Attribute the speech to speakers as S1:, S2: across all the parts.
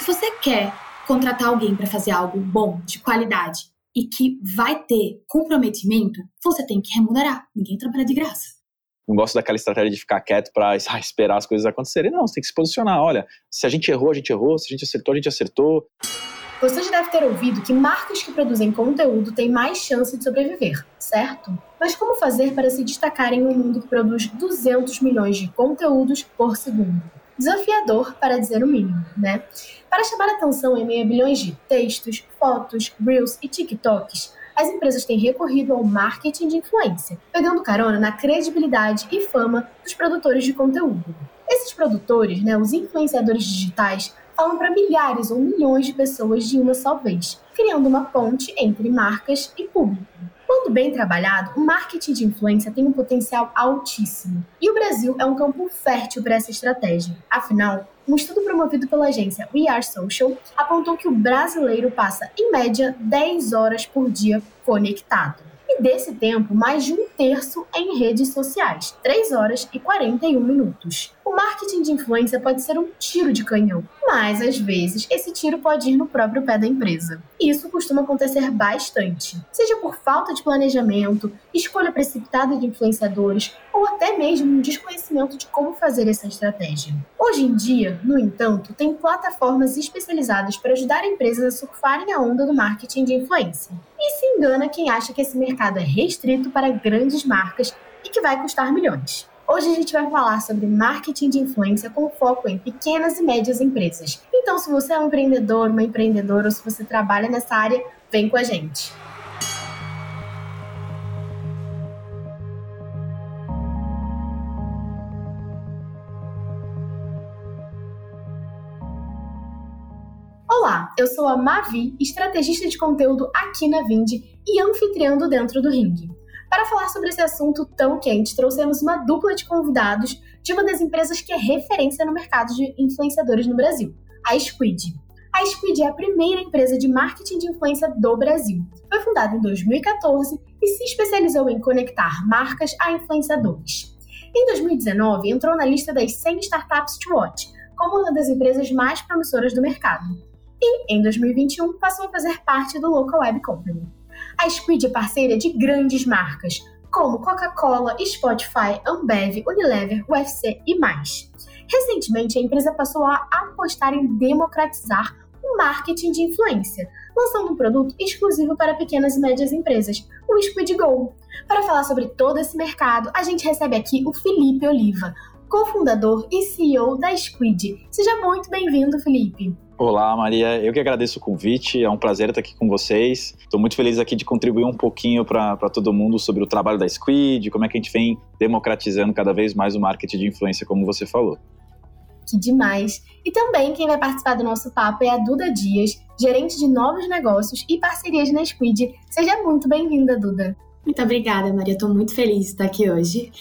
S1: Se você quer contratar alguém para fazer algo bom, de qualidade e que vai ter comprometimento, você tem que remunerar. Ninguém trabalha de graça
S2: não gosto daquela estratégia de ficar quieto para ah, esperar as coisas acontecerem. Não, você tem que se posicionar. Olha, se a gente errou, a gente errou. Se a gente acertou, a gente acertou.
S3: Você já deve ter ouvido que marcas que produzem conteúdo têm mais chance de sobreviver, certo? Mas como fazer para se destacar em um mundo que produz 200 milhões de conteúdos por segundo? Desafiador, para dizer o mínimo, né? Para chamar atenção em meio a bilhões de textos, fotos, reels e TikToks, as empresas têm recorrido ao marketing de influência, pegando carona na credibilidade e fama dos produtores de conteúdo. Esses produtores, né, os influenciadores digitais, falam para milhares ou milhões de pessoas de uma só vez, criando uma ponte entre marcas e público. Quando bem trabalhado, o marketing de influência tem um potencial altíssimo. E o Brasil é um campo fértil para essa estratégia. Afinal, um estudo promovido pela agência We Are Social apontou que o brasileiro passa, em média, 10 horas por dia conectado. E desse tempo, mais de um terço é em redes sociais, 3 horas e 41 minutos. O marketing de influência pode ser um tiro de canhão, mas às vezes esse tiro pode ir no próprio pé da empresa. Isso costuma acontecer bastante, seja por falta de planejamento, escolha precipitada de influenciadores ou até mesmo um desconhecimento de como fazer essa estratégia. Hoje em dia, no entanto, tem plataformas especializadas para ajudar empresas a surfarem a onda do marketing de influência. E se engana quem acha que esse mercado é restrito para grandes marcas e que vai custar milhões. Hoje a gente vai falar sobre marketing de influência com foco em pequenas e médias empresas. Então, se você é um empreendedor, uma empreendedora ou se você trabalha nessa área, vem com a gente. Eu sou a Mavi, estrategista de conteúdo aqui na Vindi e anfitriã do Dentro do Ring. Para falar sobre esse assunto tão quente, trouxemos uma dupla de convidados de uma das empresas que é referência no mercado de influenciadores no Brasil, a Squid. A Squid é a primeira empresa de marketing de influência do Brasil. Foi fundada em 2014 e se especializou em conectar marcas a influenciadores. Em 2019, entrou na lista das 100 startups to watch, como uma das empresas mais promissoras do mercado. E, em 2021, passou a fazer parte do Local Web Company. A Squid é parceira de grandes marcas, como Coca-Cola, Spotify, Ambev, Unilever, UFC e mais. Recentemente, a empresa passou a apostar em democratizar o marketing de influência, lançando um produto exclusivo para pequenas e médias empresas, o Squid Go. Para falar sobre todo esse mercado, a gente recebe aqui o Felipe Oliva, cofundador e CEO da Squid. Seja muito bem-vindo, Felipe.
S2: Olá, Maria. Eu que agradeço o convite. É um prazer estar aqui com vocês. Estou muito feliz aqui de contribuir um pouquinho para todo mundo sobre o trabalho da Squid, como é que a gente vem democratizando cada vez mais o marketing de influência, como você falou.
S3: Que demais! E também quem vai participar do nosso papo é a Duda Dias, gerente de novos negócios e parcerias na Squid. Seja muito bem-vinda, Duda.
S1: Muito obrigada, Maria. Estou muito feliz de estar aqui hoje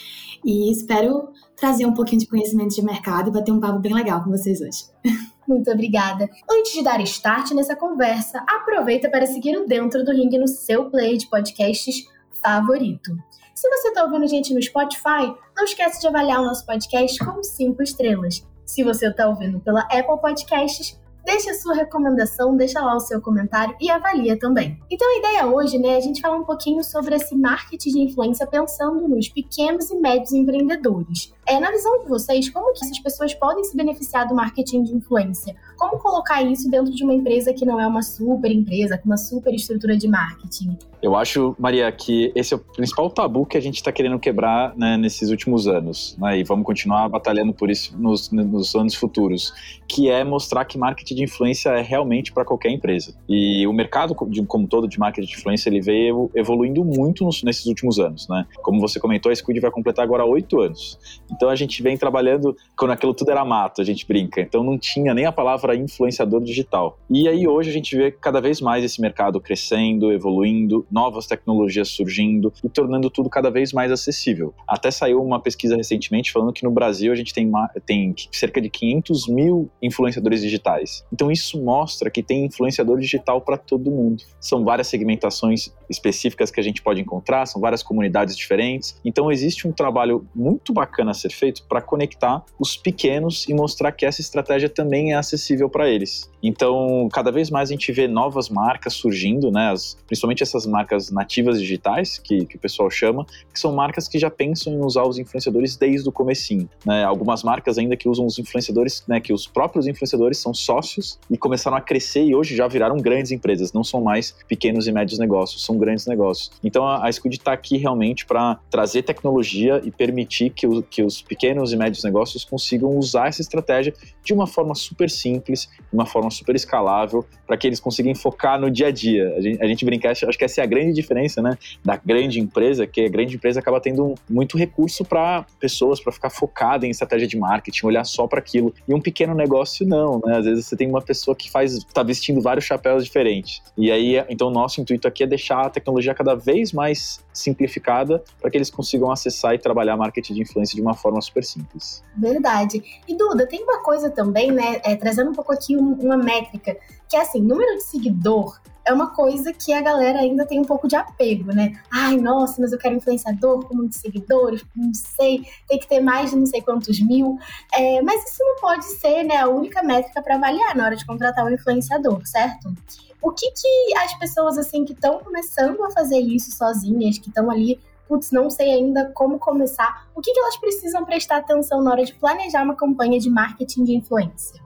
S1: e espero trazer um pouquinho de conhecimento de mercado e bater um papo bem legal com vocês hoje.
S3: Muito obrigada. Antes de dar start nessa conversa, aproveita para seguir o Dentro do Ring no seu player de podcasts favorito. Se você está ouvindo gente no Spotify, não esquece de avaliar o nosso podcast com 5 estrelas. Se você está ouvindo pela Apple Podcasts, Deixa a sua recomendação, deixa lá o seu comentário e avalia também. Então a ideia hoje, né, é a gente falar um pouquinho sobre esse marketing de influência pensando nos pequenos e médios empreendedores. É, na visão de vocês, como que essas pessoas podem se beneficiar do marketing de influência? Como colocar isso dentro de uma empresa que não é uma super empresa, com uma super estrutura de marketing?
S2: Eu acho, Maria, que esse é o principal tabu que a gente está querendo quebrar né, nesses últimos anos, né, e vamos continuar batalhando por isso nos, nos anos futuros, que é mostrar que marketing de influência é realmente para qualquer empresa. E o mercado de, como todo de marketing de influência ele veio evoluindo muito nos, nesses últimos anos, né? Como você comentou, a Squid vai completar agora oito anos. Então a gente vem trabalhando quando aquilo tudo era mato, a gente brinca. Então não tinha nem a palavra influenciador digital. E aí hoje a gente vê cada vez mais esse mercado crescendo, evoluindo, novas tecnologias surgindo e tornando tudo cada vez mais acessível. Até saiu uma pesquisa recentemente falando que no Brasil a gente tem, tem cerca de 500 mil influenciadores digitais. Então isso mostra que tem influenciador digital para todo mundo. São várias segmentações específicas que a gente pode encontrar, são várias comunidades diferentes. Então existe um trabalho muito bacana ser feito para conectar os pequenos e mostrar que essa estratégia também é acessível para eles. Então, cada vez mais a gente vê novas marcas surgindo, né? As, principalmente essas marcas nativas digitais, que, que o pessoal chama, que são marcas que já pensam em usar os influenciadores desde o comecinho. Né? Algumas marcas ainda que usam os influenciadores, né? Que os próprios influenciadores são sócios e começaram a crescer e hoje já viraram grandes empresas, não são mais pequenos e médios negócios, são grandes negócios. Então, a, a está aqui realmente para trazer tecnologia e permitir que, o, que os pequenos e médios negócios consigam usar essa estratégia de uma forma super simples, de uma forma super escalável, para que eles consigam focar no dia a dia. A gente, a gente brinca, acho que essa é a grande diferença, né, da grande empresa, que a grande empresa acaba tendo muito recurso para pessoas, para ficar focada em estratégia de marketing, olhar só para aquilo. E um pequeno negócio não, né? Às vezes você tem uma pessoa que faz, está vestindo vários chapéus diferentes. E aí, então, nosso intuito aqui é deixar a tecnologia cada vez mais simplificada para que eles consigam acessar e trabalhar marketing de influência de uma forma super simples.
S3: Verdade. E Duda, tem uma coisa também, né, é, trazendo um pouco aqui um, uma métrica, que é assim, número de seguidor é uma coisa que a galera ainda tem um pouco de apego, né? Ai, nossa, mas eu quero influenciador com muitos seguidores, não sei, tem que ter mais de não sei quantos mil. É, mas isso não pode ser né, a única métrica para avaliar na hora de contratar um influenciador, certo? O que, que as pessoas assim que estão começando a fazer isso sozinhas, que estão ali putz, não sei ainda como começar, o que, que elas precisam prestar atenção na hora de planejar uma campanha de marketing de influência?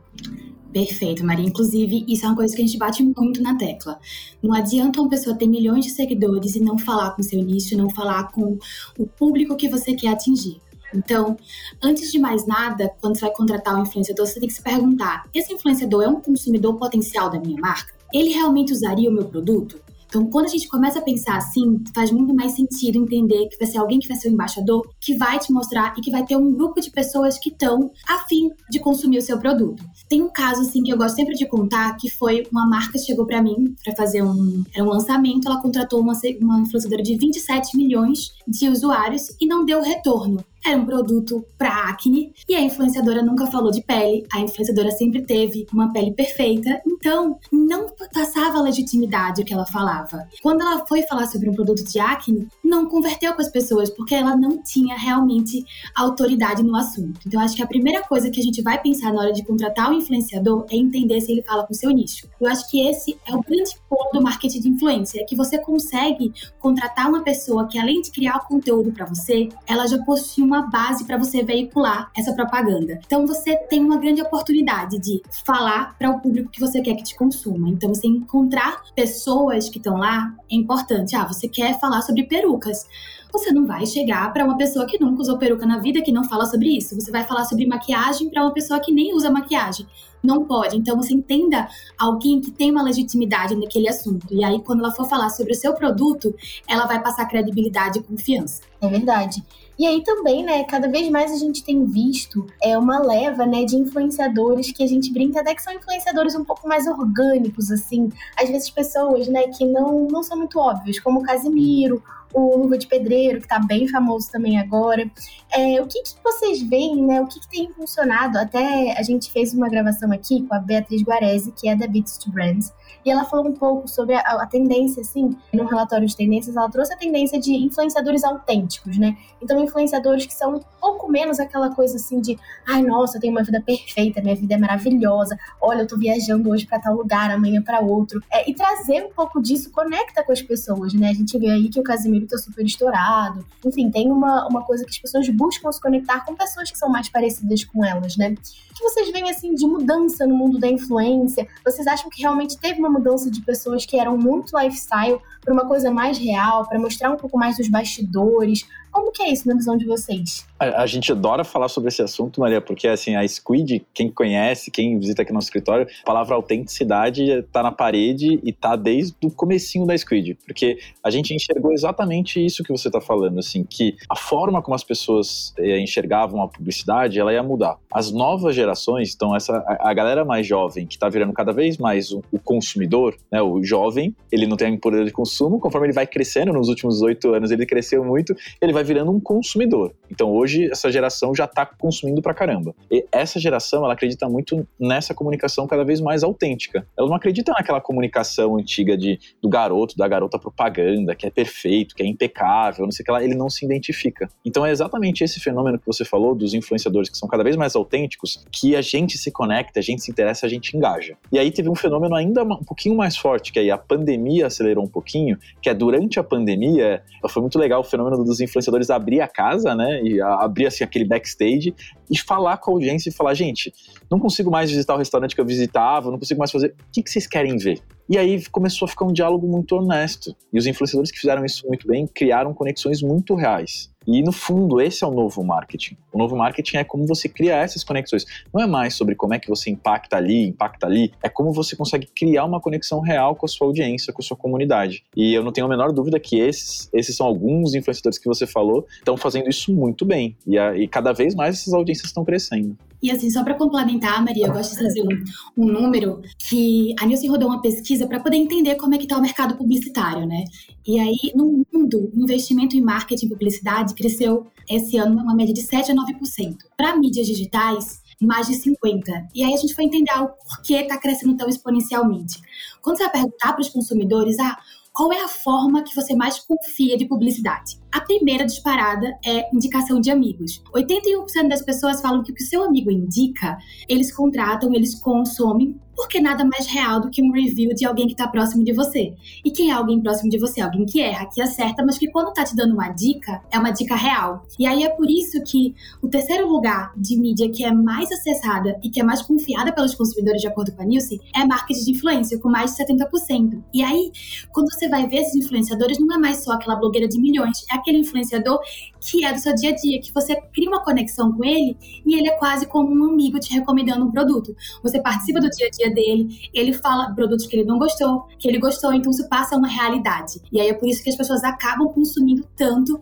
S1: Perfeito, Maria. Inclusive, isso é uma coisa que a gente bate muito na tecla. Não adianta uma pessoa ter milhões de seguidores e não falar com seu nicho, não falar com o público que você quer atingir. Então, antes de mais nada, quando você vai contratar um influenciador, você tem que se perguntar: esse influenciador é um consumidor potencial da minha marca? Ele realmente usaria o meu produto? Então, quando a gente começa a pensar assim, faz muito mais sentido entender que vai ser alguém que vai ser o embaixador, que vai te mostrar e que vai ter um grupo de pessoas que estão afim de consumir o seu produto. Tem um caso assim que eu gosto sempre de contar, que foi uma marca que chegou para mim para fazer um, era um lançamento, ela contratou uma, uma influenciadora de 27 milhões de usuários e não deu retorno era um produto para acne e a influenciadora nunca falou de pele, a influenciadora sempre teve uma pele perfeita, então não passava legitimidade o que ela falava. Quando ela foi falar sobre um produto de acne, não converteu com as pessoas porque ela não tinha realmente autoridade no assunto. Então acho que a primeira coisa que a gente vai pensar na hora de contratar o um influenciador é entender se ele fala com o seu nicho. Eu acho que esse é o grande ponto do marketing de influência, é que você consegue contratar uma pessoa que além de criar o conteúdo para você, ela já possui uma uma base para você veicular essa propaganda. Então você tem uma grande oportunidade de falar para o público que você quer que te consuma. Então você encontrar pessoas que estão lá é importante. Ah, você quer falar sobre perucas você não vai chegar para uma pessoa que nunca usou peruca na vida, que não fala sobre isso. Você vai falar sobre maquiagem para uma pessoa que nem usa maquiagem. Não pode. Então você entenda alguém que tem uma legitimidade naquele assunto. E aí, quando ela for falar sobre o seu produto, ela vai passar credibilidade e confiança.
S3: É verdade. E aí também, né, cada vez mais a gente tem visto é uma leva, né, de influenciadores que a gente brinca até que são influenciadores um pouco mais orgânicos, assim. Às vezes pessoas, né, que não, não são muito óbvias, como o Casimiro o Luva de Pedreiro, que está bem famoso também agora. É, o que, que, vocês veem, né? O que, que, tem funcionado? Até a gente fez uma gravação aqui com a Beatriz Guarese, que é da Beats to Brands, e ela falou um pouco sobre a, a tendência, assim, no relatório de tendências, ela trouxe a tendência de influenciadores autênticos, né? Então, influenciadores que são um pouco menos aquela coisa assim de, ai, nossa, eu tenho uma vida perfeita, minha vida é maravilhosa, olha, eu tô viajando hoje para tal lugar, amanhã para outro. É, e trazer um pouco disso conecta com as pessoas, né? A gente vê aí que o Casimiro tá super estourado. Enfim, tem uma, uma coisa que as pessoas buscam se conectar com pessoas que são mais parecidas com elas, né? O que vocês veem, assim, de mudança no mundo da influência? Vocês acham que realmente teve uma mudança de pessoas que eram muito lifestyle para uma coisa mais real, para mostrar um pouco mais dos bastidores? Como que é isso na visão de vocês?
S2: A, a, gente adora falar sobre esse assunto, Maria, porque assim, a Squid, quem conhece, quem visita aqui no escritório, a palavra autenticidade está na parede e está desde o comecinho da Squid, porque a gente enxergou exatamente isso que você está falando, assim, que a forma como as pessoas eh, enxergavam a publicidade, ela ia mudar. As novas gerações, então essa a, a galera mais jovem, que está virando cada vez mais o, o, consumidor, né, o jovem, ele não tem poder de consumo, conforme ele vai crescendo, nos últimos oito anos ele cresceu muito, ele vai vai virando um consumidor. Então hoje essa geração já está consumindo pra caramba. E essa geração, ela acredita muito nessa comunicação cada vez mais autêntica. Ela não acredita naquela comunicação antiga de, do garoto, da garota propaganda, que é perfeito, que é impecável, não sei o que lá, ele não se identifica. Então é exatamente esse fenômeno que você falou dos influenciadores que são cada vez mais autênticos, que a gente se conecta, a gente se interessa, a gente engaja. E aí teve um fenômeno ainda um pouquinho mais forte, que aí a pandemia acelerou um pouquinho, que é durante a pandemia, foi muito legal o fenômeno dos influenciadores abrir a casa, né, e abrir assim aquele backstage e falar com a audiência e falar, gente, não consigo mais visitar o restaurante que eu visitava, não consigo mais fazer, o que, que vocês querem ver? E aí começou a ficar um diálogo muito honesto. E os influenciadores que fizeram isso muito bem criaram conexões muito reais. E no fundo, esse é o novo marketing. O novo marketing é como você cria essas conexões. Não é mais sobre como é que você impacta ali, impacta ali, é como você consegue criar uma conexão real com a sua audiência, com a sua comunidade. E eu não tenho a menor dúvida que esses, esses são alguns influenciadores que você falou, estão fazendo isso muito bem. E, a, e cada vez mais essas audiências estão crescendo.
S1: E assim, só para complementar, Maria, eu gosto de trazer um, um número que a Nielsen rodou uma pesquisa para poder entender como é que está o mercado publicitário, né? E aí, no o investimento em marketing e publicidade cresceu esse ano uma média de 7 a 9%. Para mídias digitais, mais de 50%. E aí a gente foi entender o porquê está crescendo tão exponencialmente. Quando você vai perguntar para os consumidores, ah, qual é a forma que você mais confia de publicidade? A primeira disparada é indicação de amigos. 81% das pessoas falam que o que seu amigo indica, eles contratam, eles consomem, porque nada mais real do que um review de alguém que está próximo de você. E quem é alguém próximo de você? Alguém que erra, que acerta, mas que quando tá te dando uma dica, é uma dica real. E aí é por isso que o terceiro lugar de mídia que é mais acessada e que é mais confiada pelos consumidores, de acordo com a Nielsen, é marketing de influência, com mais de 70%. E aí, quando você vai ver esses influenciadores, não é mais só aquela blogueira de milhões, é aquele influenciador que é do seu dia a dia, que você cria uma conexão com ele e ele é quase como um amigo te recomendando um produto. Você participa do dia a dia dele, ele fala produtos que ele não gostou, que ele gostou, então isso passa uma realidade. E aí é por isso que as pessoas acabam consumindo tanto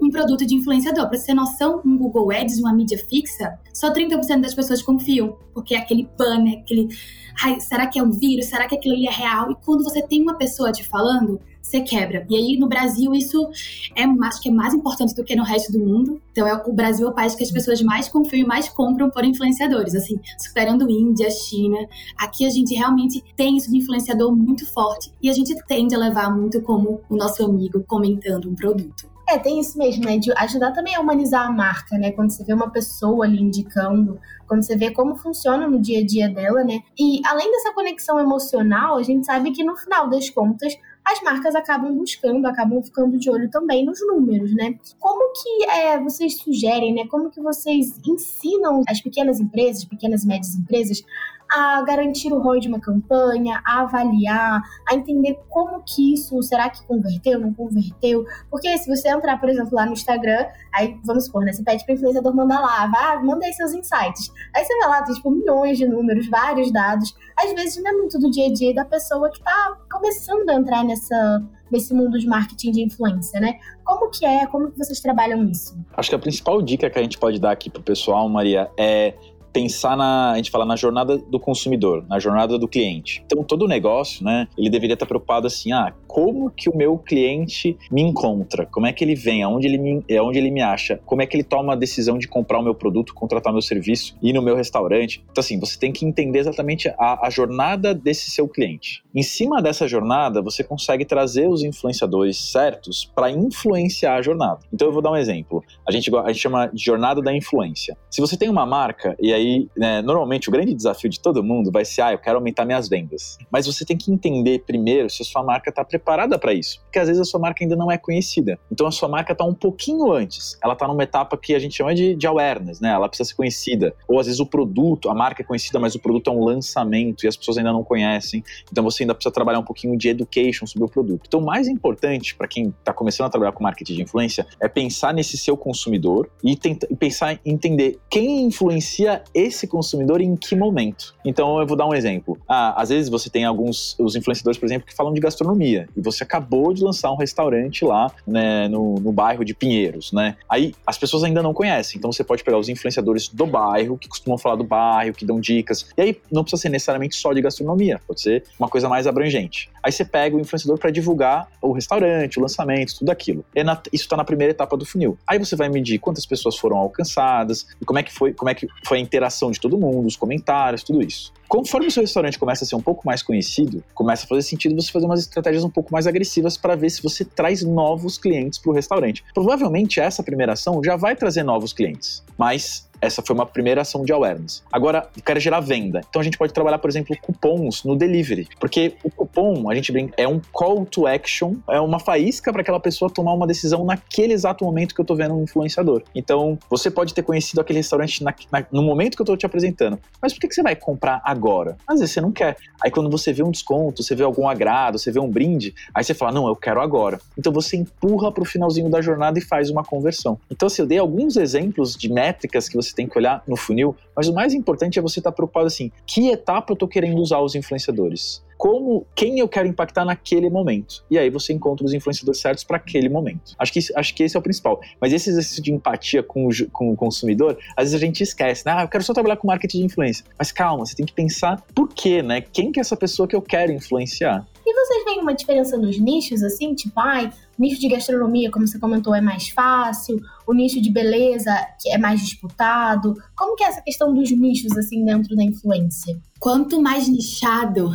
S1: um produto de influenciador. Para você ter noção, um Google Ads, uma mídia fixa, só 30% das pessoas confiam, porque é aquele banner, aquele. Ai, será que é um vírus? Será que aquilo ali é real? E quando você tem uma pessoa te falando, você quebra. E aí no Brasil isso é acho que é mais importante do que no resto do mundo. Então é, o Brasil é o país que as pessoas mais confiam e mais compram por influenciadores, assim, superando Índia, China. Aqui a gente realmente tem isso de influenciador muito forte e a gente tende a levar muito como o nosso amigo comentando um produto.
S3: É, tem isso mesmo, né? De ajudar também a humanizar a marca, né? Quando você vê uma pessoa ali indicando, quando você vê como funciona no dia a dia dela, né? E além dessa conexão emocional, a gente sabe que no final das contas, as marcas acabam buscando, acabam ficando de olho também nos números, né? Como que é, vocês sugerem, né? Como que vocês ensinam as pequenas empresas, pequenas e médias empresas a garantir o ROI de uma campanha, a avaliar, a entender como que isso, será que converteu, não converteu? Porque se você entrar, por exemplo, lá no Instagram, aí vamos supor, né, você pede para o influenciador mandar lá, vá, manda aí seus insights. Aí você vai lá, tem tipo milhões de números, vários dados. Às vezes não é muito do dia a dia da pessoa que está começando a entrar nessa nesse mundo de marketing de influência, né? Como que é? Como que vocês trabalham isso?
S2: Acho que a principal dica que a gente pode dar aqui pro pessoal, Maria, é pensar na, a gente fala na jornada do consumidor, na jornada do cliente. Então, todo negócio, né, ele deveria estar preocupado assim, ah, como que o meu cliente me encontra? Como é que ele vem? Aonde ele me, aonde ele me acha? Como é que ele toma a decisão de comprar o meu produto, contratar meu serviço, ir no meu restaurante? Então, assim, você tem que entender exatamente a, a jornada desse seu cliente. Em cima dessa jornada, você consegue trazer os influenciadores certos para influenciar a jornada. Então, eu vou dar um exemplo. A gente, a gente chama de jornada da influência. Se você tem uma marca e aí aí, né, normalmente o grande desafio de todo mundo vai ser, ah, eu quero aumentar minhas vendas. Mas você tem que entender primeiro se a sua marca está preparada para isso, porque às vezes a sua marca ainda não é conhecida. Então a sua marca está um pouquinho antes. Ela está numa etapa que a gente chama de, de awareness, né? Ela precisa ser conhecida. Ou às vezes o produto, a marca é conhecida, mas o produto é um lançamento e as pessoas ainda não conhecem. Então você ainda precisa trabalhar um pouquinho de education sobre o produto. Então o mais importante para quem está começando a trabalhar com marketing de influência é pensar nesse seu consumidor e, tentar, pensar em entender quem influencia esse consumidor em que momento. Então eu vou dar um exemplo. Ah, às vezes você tem alguns os influenciadores, por exemplo, que falam de gastronomia. E você acabou de lançar um restaurante lá, né, no, no bairro de Pinheiros, né? Aí as pessoas ainda não conhecem, então você pode pegar os influenciadores do bairro, que costumam falar do bairro, que dão dicas. E aí não precisa ser necessariamente só de gastronomia, pode ser uma coisa mais abrangente. Aí você pega o influenciador para divulgar o restaurante, o lançamento, tudo aquilo. Na, isso está na primeira etapa do funil. Aí você vai medir quantas pessoas foram alcançadas e como é que foi, como é que foi a interação de todo mundo, os comentários, tudo isso. Conforme o seu restaurante começa a ser um pouco mais conhecido, começa a fazer sentido você fazer umas estratégias um pouco mais agressivas para ver se você traz novos clientes para o restaurante. Provavelmente essa primeira ação já vai trazer novos clientes, mas essa foi uma primeira ação de awareness. Agora, eu quero gerar venda. Então a gente pode trabalhar, por exemplo, cupons no delivery. Porque o cupom, a gente brinca, é um call to action, é uma faísca para aquela pessoa tomar uma decisão naquele exato momento que eu estou vendo um influenciador. Então, você pode ter conhecido aquele restaurante na, na, no momento que eu estou te apresentando. Mas por que, que você vai comprar agora? Às vezes você não quer. Aí quando você vê um desconto, você vê algum agrado, você vê um brinde, aí você fala, não, eu quero agora. Então você empurra para o finalzinho da jornada e faz uma conversão. Então, se assim, eu dei alguns exemplos de métricas que você você tem que olhar no funil, mas o mais importante é você estar tá preocupado assim, que etapa eu estou querendo usar os influenciadores? Como, quem eu quero impactar naquele momento? E aí você encontra os influenciadores certos para aquele momento. Acho que, acho que esse é o principal. Mas esse exercício de empatia com o, com o consumidor, às vezes a gente esquece, né? Ah, eu quero só trabalhar com marketing de influência. Mas calma, você tem que pensar por quê, né? Quem que é essa pessoa que eu quero influenciar?
S3: E vocês veem uma diferença nos nichos, assim? Tipo, ai, nicho de gastronomia, como você comentou, é mais fácil, o nicho de beleza, que é mais disputado. Como que é essa questão dos nichos, assim, dentro da influência?
S1: Quanto mais nichado,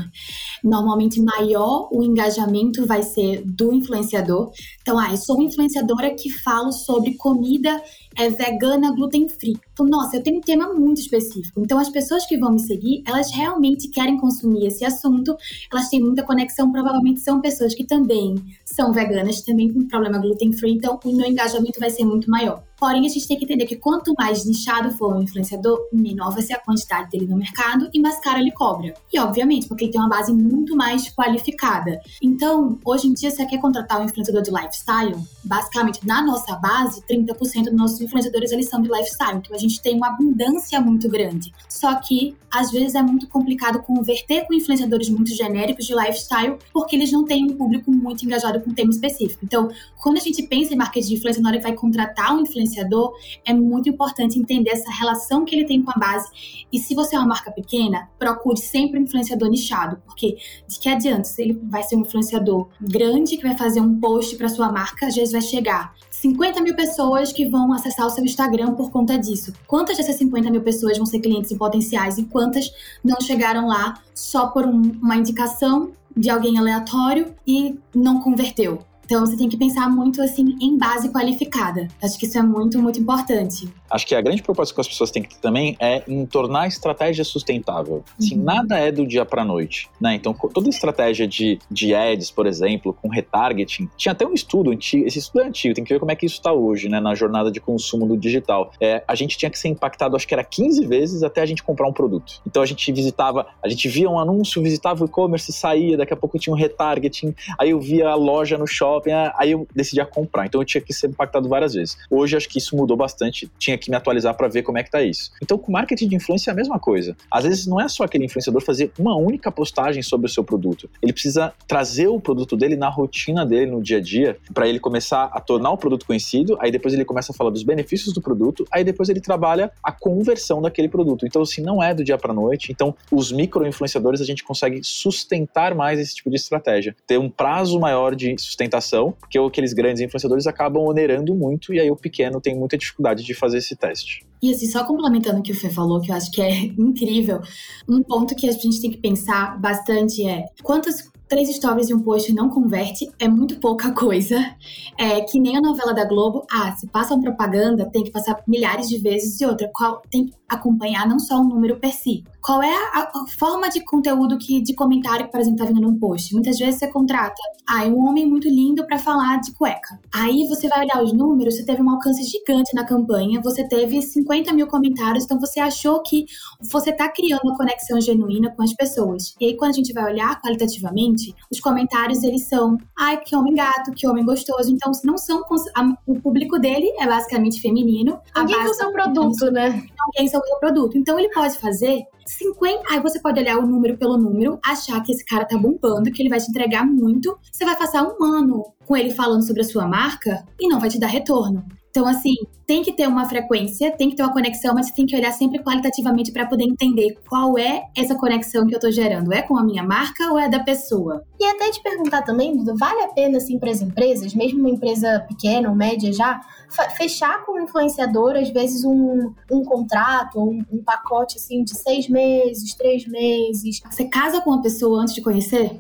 S1: normalmente maior o engajamento vai ser do influenciador. Então, ah, eu sou uma influenciadora que falo sobre comida é vegana gluten free. Então, nossa, eu tenho um tema muito específico. Então, as pessoas que vão me seguir, elas realmente querem consumir esse assunto, elas têm muita conexão, provavelmente são pessoas que também são veganas, também com problema gluten free, então o meu engajamento vai ser muito maior. mayo. Porém, a gente tem que entender que quanto mais nichado for o influenciador, menor vai ser a quantidade dele no mercado e mais caro ele cobra. E, obviamente, porque ele tem uma base muito mais qualificada. Então, hoje em dia, você quer contratar um influenciador de lifestyle, basicamente, na nossa base, 30% dos nossos influenciadores eles são de lifestyle. Então, a gente tem uma abundância muito grande. Só que, às vezes, é muito complicado converter com influenciadores muito genéricos de lifestyle, porque eles não têm um público muito engajado com um tema específico. Então, quando a gente pensa em marketing de influência, na hora que vai contratar um influenciador, influenciador, é muito importante entender essa relação que ele tem com a base. E se você é uma marca pequena, procure sempre um influenciador nichado, porque de que adianta? Se ele vai ser um influenciador grande que vai fazer um post para sua marca, às vezes vai chegar 50 mil pessoas que vão acessar o seu Instagram por conta disso. Quantas dessas 50 mil pessoas vão ser clientes e potenciais e quantas não chegaram lá só por um, uma indicação de alguém aleatório e não converteu? Então você tem que pensar muito assim em base qualificada. Acho que isso é muito, muito importante.
S2: Acho que a grande proposta que as pessoas têm que ter também é em tornar a estratégia sustentável. Assim, uhum. nada é do dia para noite, né? Então toda estratégia de, de ads, por exemplo, com retargeting, tinha até um estudo antigo, esse estudo é antigo, tem que ver como é que isso está hoje, né, na jornada de consumo do digital. É, a gente tinha que ser impactado, acho que era 15 vezes até a gente comprar um produto. Então a gente visitava, a gente via um anúncio, visitava o e-commerce, saía, daqui a pouco tinha um retargeting, aí eu via a loja no shopping aí eu decidi comprar. Então eu tinha que ser impactado várias vezes. Hoje acho que isso mudou bastante, tinha que me atualizar para ver como é que tá isso. Então com marketing de influência é a mesma coisa. Às vezes não é só aquele influenciador fazer uma única postagem sobre o seu produto. Ele precisa trazer o produto dele na rotina dele, no dia a dia, para ele começar a tornar o produto conhecido, aí depois ele começa a falar dos benefícios do produto, aí depois ele trabalha a conversão daquele produto. Então assim, não é do dia para noite. Então os micro influenciadores a gente consegue sustentar mais esse tipo de estratégia, ter um prazo maior de sustentação, porque aqueles grandes influenciadores acabam onerando muito e aí o pequeno tem muita dificuldade de fazer esse teste.
S1: E assim, só complementando o que o Fê falou, que eu acho que é incrível, um ponto que a gente tem que pensar bastante é quantas três stories e um post não converte é muito pouca coisa. É que nem a novela da Globo. Ah, se passa uma propaganda, tem que passar milhares de vezes e outra. Qual tem acompanhar não só o número per si. Qual é a, a forma de conteúdo que de comentário que, por exemplo, tá vindo num post? Muitas vezes você contrata, ah, um homem muito lindo para falar de cueca. Aí você vai olhar os números, você teve um alcance gigante na campanha, você teve 50 mil comentários, então você achou que você tá criando uma conexão genuína com as pessoas. E aí, quando a gente vai olhar qualitativamente, os comentários eles são, ai, que homem gato, que homem gostoso. Então, não são. A, o público dele é basicamente feminino.
S3: Ninguém usa um produto, né?
S1: Ninguém o produto. Então ele pode fazer 50. Aí você pode olhar o número pelo número, achar que esse cara tá bombando, que ele vai te entregar muito. Você vai passar um ano com ele falando sobre a sua marca e não vai te dar retorno. Então, assim, tem que ter uma frequência, tem que ter uma conexão, mas tem que olhar sempre qualitativamente para poder entender qual é essa conexão que eu tô gerando. É com a minha marca ou é da pessoa?
S3: E até te perguntar também, Duda, vale a pena, assim, para as empresas, mesmo uma empresa pequena ou média já, fechar com o influenciador, às vezes, um, um contrato ou um, um pacote, assim, de seis meses, três meses?
S1: Você casa com uma pessoa antes de conhecer?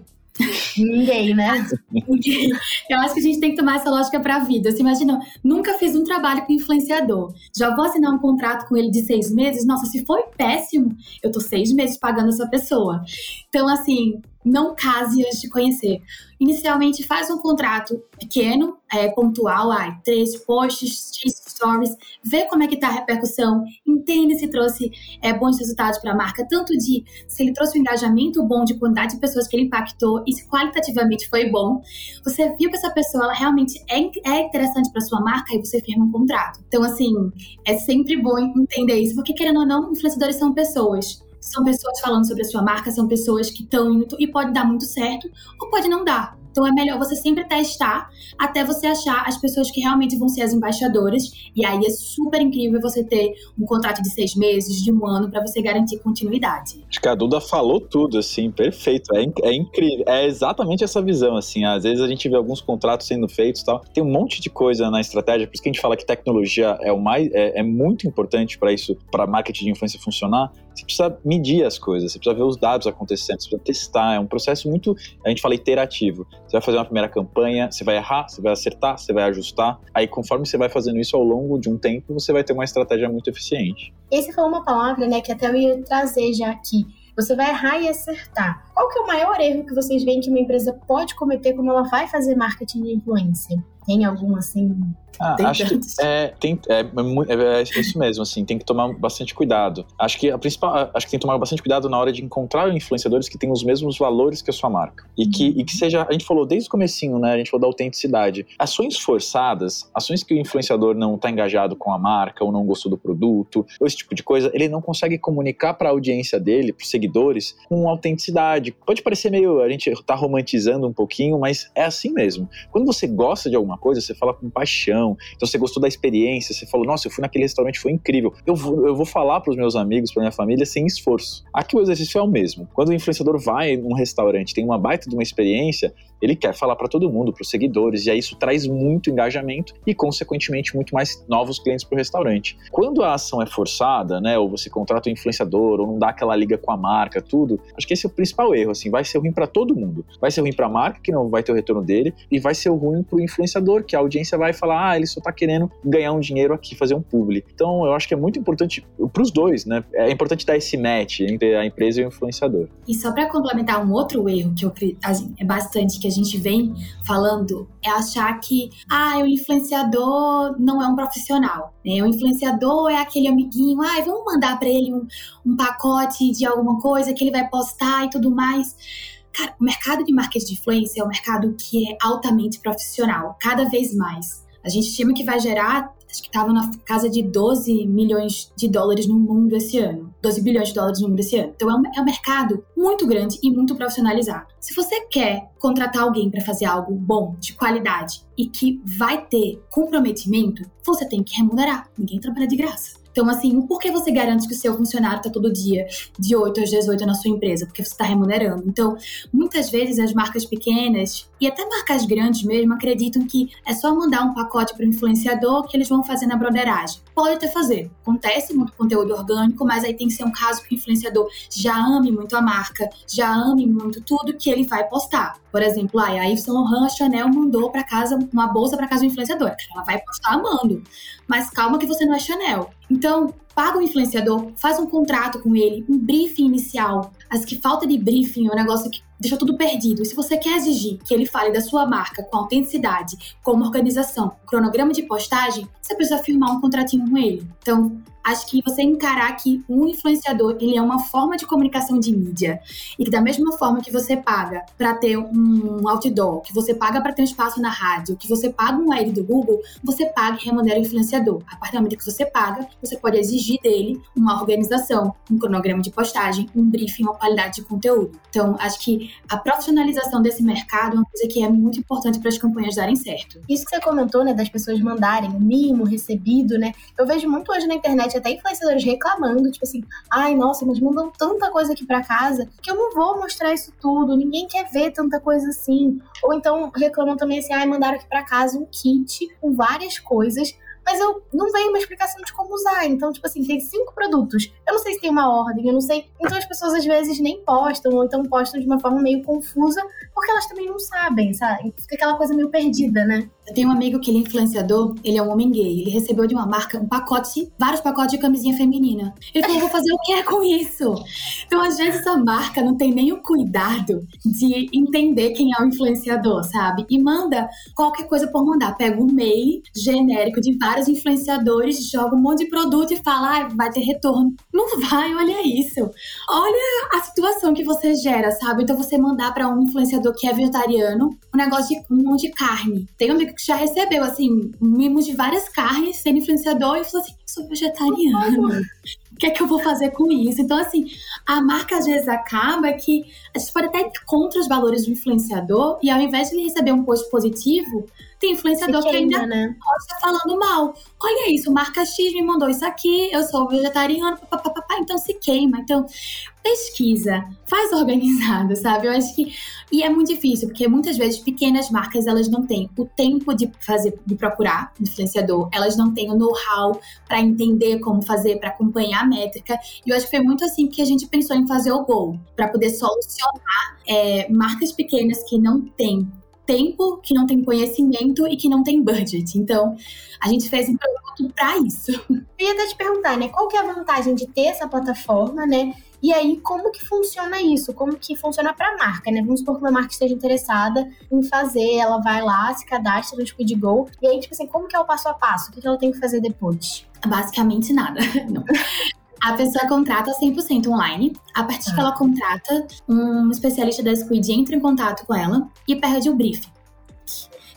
S3: Ninguém, né?
S1: Eu acho que a gente tem que tomar essa lógica pra vida. Você imagina, nunca fiz um trabalho com influenciador. Já vou assinar um contrato com ele de seis meses? Nossa, se foi péssimo, eu tô seis meses pagando essa pessoa. Então, assim, não case antes de conhecer. Inicialmente, faz um contrato pequeno, é, pontual, ah, três posts, três stories, vê como é que tá a repercussão, entende se trouxe é, bons resultados para a marca, tanto de se ele trouxe um engajamento bom de quantidade de pessoas que ele impactou e se qualitativamente foi bom. Você viu que essa pessoa ela realmente é, é interessante para sua marca e você firma um contrato. Então, assim, é sempre bom entender isso, porque querendo ou não, influenciadores são pessoas são pessoas falando sobre a sua marca, são pessoas que estão indo e pode dar muito certo ou pode não dar. Então é melhor você sempre testar até você achar as pessoas que realmente vão ser as embaixadoras. E aí é super incrível você ter um contrato de seis meses, de um ano, para você garantir continuidade.
S2: Acho que a Duda falou tudo, assim, perfeito. É, é incrível. É exatamente essa visão, assim. Às vezes a gente vê alguns contratos sendo feitos tal. Tem um monte de coisa na estratégia, por isso que a gente fala que tecnologia é o mais é, é muito importante para isso, para marketing de influência funcionar. Você precisa medir as coisas, você precisa ver os dados acontecendo, você precisa testar. É um processo muito, a gente fala iterativo. Você vai fazer uma primeira campanha, você vai errar, você vai acertar, você vai ajustar. Aí, conforme você vai fazendo isso ao longo de um tempo, você vai ter uma estratégia muito eficiente.
S3: Esse foi uma palavra, né, que até eu ia trazer já aqui. Você vai errar e acertar. Qual que é o maior erro que vocês veem que uma empresa pode cometer quando ela vai fazer marketing de influência? Tem algum assim
S2: ah, acho que é, tem, é, é, é, isso mesmo, assim, tem que tomar bastante cuidado. Acho que a principal, acho que tem que tomar bastante cuidado na hora de encontrar influenciadores que tenham os mesmos valores que a sua marca. E que, e que seja, a gente falou desde o comecinho, né, a gente falou da autenticidade. Ações forçadas, ações que o influenciador não está engajado com a marca ou não gostou do produto, ou esse tipo de coisa, ele não consegue comunicar para a audiência dele, para os seguidores, com autenticidade. Pode parecer meio, a gente tá romantizando um pouquinho, mas é assim mesmo. Quando você gosta de alguma coisa, você fala com paixão, então você gostou da experiência, você falou, nossa, eu fui naquele restaurante, foi incrível. Eu vou, eu vou falar para os meus amigos, para minha família, sem esforço. Aqui o exercício é o mesmo. Quando o influenciador vai num restaurante, tem uma baita de uma experiência, ele quer falar para todo mundo, para os seguidores, e aí isso traz muito engajamento e, consequentemente, muito mais novos clientes para o restaurante. Quando a ação é forçada, né, ou você contrata um influenciador, ou não dá aquela liga com a marca, tudo, acho que esse é o principal erro, assim, vai ser ruim para todo mundo. Vai ser ruim para a marca, que não vai ter o retorno dele, e vai ser ruim para o influenciador, que a audiência vai falar, ah, ele só está querendo ganhar um dinheiro aqui, fazer um publi. Então, eu acho que é muito importante para os dois, né? É importante dar esse match entre a empresa e o influenciador.
S1: E só para complementar um outro erro que eu assim, é bastante que a gente vem falando é achar que ah, o influenciador não é um profissional. Né? O influenciador é aquele amiguinho, ah, vamos mandar para ele um, um pacote de alguma coisa que ele vai postar e tudo mais. Cara, o mercado de marketing de influência é um mercado que é altamente profissional, cada vez mais. A gente estima que vai gerar, acho que estava na casa de 12 milhões de dólares no mundo esse ano. 12 bilhões de dólares no mundo esse ano. Então é um, é um mercado muito grande e muito profissionalizado. Se você quer contratar alguém para fazer algo bom, de qualidade e que vai ter comprometimento, você tem que remunerar. Ninguém trabalha de graça. Então, assim, por que você garante que o seu funcionário está todo dia de 8 às 18 na sua empresa? Porque você está remunerando. Então, muitas vezes as marcas pequenas e até marcas grandes mesmo acreditam que é só mandar um pacote para o influenciador que eles vão fazer na broderagem. Pode até fazer. Acontece muito conteúdo orgânico, mas aí tem que ser um caso que o influenciador já ame muito a marca, já ame muito tudo que ele vai postar. Por exemplo, a Yves Saint Laurent, a Chanel mandou para casa uma bolsa para casa do influenciador. Ela vai postar amando. Mas calma que você não é Chanel. Então, paga o influenciador, faz um contrato com ele, um briefing inicial. As que falta de briefing é um negócio que deixa tudo perdido. E se você quer exigir que ele fale da sua marca com autenticidade, com uma organização, cronograma de postagem, você precisa firmar um contratinho com ele. Então, acho que você encarar que um influenciador, ele é uma forma de comunicação de mídia e que da mesma forma que você paga para ter um outdoor, que você paga para ter um espaço na rádio, que você paga um ad do Google, você paga e remunera o influenciador. A partir do momento que você paga, você pode exigir dele uma organização, um cronograma de postagem, um briefing, uma qualidade de conteúdo. Então, acho que a profissionalização desse mercado é uma coisa que é muito importante para as campanhas darem certo.
S3: Isso que você comentou, né, das pessoas mandarem o mínimo recebido, né? Eu vejo muito hoje na internet até influenciadores reclamando, tipo assim, ai, nossa, mas mandam tanta coisa aqui para casa que eu não vou mostrar isso tudo, ninguém quer ver tanta coisa assim. Ou então reclamam também assim, ai, mandaram aqui para casa um kit com várias coisas mas eu não vejo uma explicação de como usar. Então, tipo assim, tem cinco produtos. Eu não sei se tem uma ordem, eu não sei. Então as pessoas às vezes nem postam, ou então postam de uma forma meio confusa, porque elas também não sabem, sabe? Fica aquela coisa meio perdida, né?
S1: Eu tenho um amigo que ele é influenciador, ele é um homem gay. Ele recebeu de uma marca um pacote, vários pacotes de camisinha feminina. Ele falou: vou fazer o que é com isso? Então, às vezes, essa marca não tem nem o cuidado de entender quem é o influenciador, sabe? E manda qualquer coisa por mandar. Pega um mail genérico de vários influenciadores, joga um monte de produto e fala: ah, vai ter retorno. Não vai, olha isso. Olha a situação que você gera, sabe? Então, você mandar para um influenciador que é vegetariano um negócio de um monte de carne. Tem um amigo já recebeu, assim, mimos de várias carnes, sendo influenciador, e falou assim: sou vegetariano. O que é que eu vou fazer com isso? Então, assim, a marca às vezes acaba que a gente pode até ir contra os valores do influenciador e ao invés de ele receber um post positivo, tem influenciador que ainda né? posta falando mal. Olha isso, marca X me mandou isso aqui, eu sou vegetariano, papapá, então se queima. Então, pesquisa, faz organizado, sabe? Eu acho que. E é muito difícil, porque muitas vezes pequenas marcas elas não têm o tempo de fazer, de procurar influenciador, elas não têm o know-how para entender como fazer, para acompanhar a métrica. E eu acho que foi muito assim que a gente pensou em fazer o Gol, para poder solucionar é, marcas pequenas que não têm tempo, que não tem conhecimento e que não tem budget. Então, a gente fez um produto para isso. Eu
S3: ia até te perguntar, né? Qual que é a vantagem de ter essa plataforma, né? E aí, como que funciona isso? Como que funciona para a marca, né? Vamos supor que uma marca esteja interessada em fazer, ela vai lá, se cadastra no SquidGo, e aí, tipo assim, como que é o passo a passo? O que ela tem que fazer depois?
S1: Basicamente nada, não. A pessoa contrata 100% online. A partir que ah. ela contrata, um especialista da Squid entra em contato com ela e perde o briefing.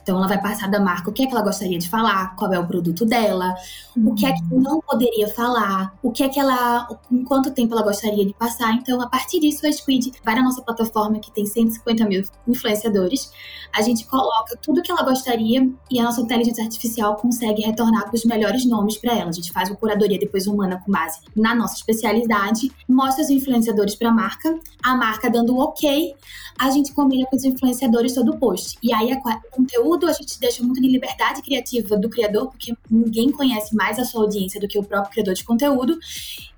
S1: Então, ela vai passar da marca o que é que ela gostaria de falar, qual é o produto dela, o que é que não poderia falar, o que é que ela, em quanto tempo ela gostaria de passar. Então, a partir disso, a Squid vai na nossa plataforma que tem 150 mil influenciadores. A gente coloca tudo que ela gostaria e a nossa inteligência artificial consegue retornar com os melhores nomes para ela. A gente faz uma curadoria depois humana com base na nossa especialidade, mostra os influenciadores para a marca, a marca dando o ok, a gente combina com os influenciadores todo o post. E aí, o conteúdo a gente deixa muito de liberdade criativa do criador, porque ninguém conhece mais a sua audiência do que o próprio criador de conteúdo.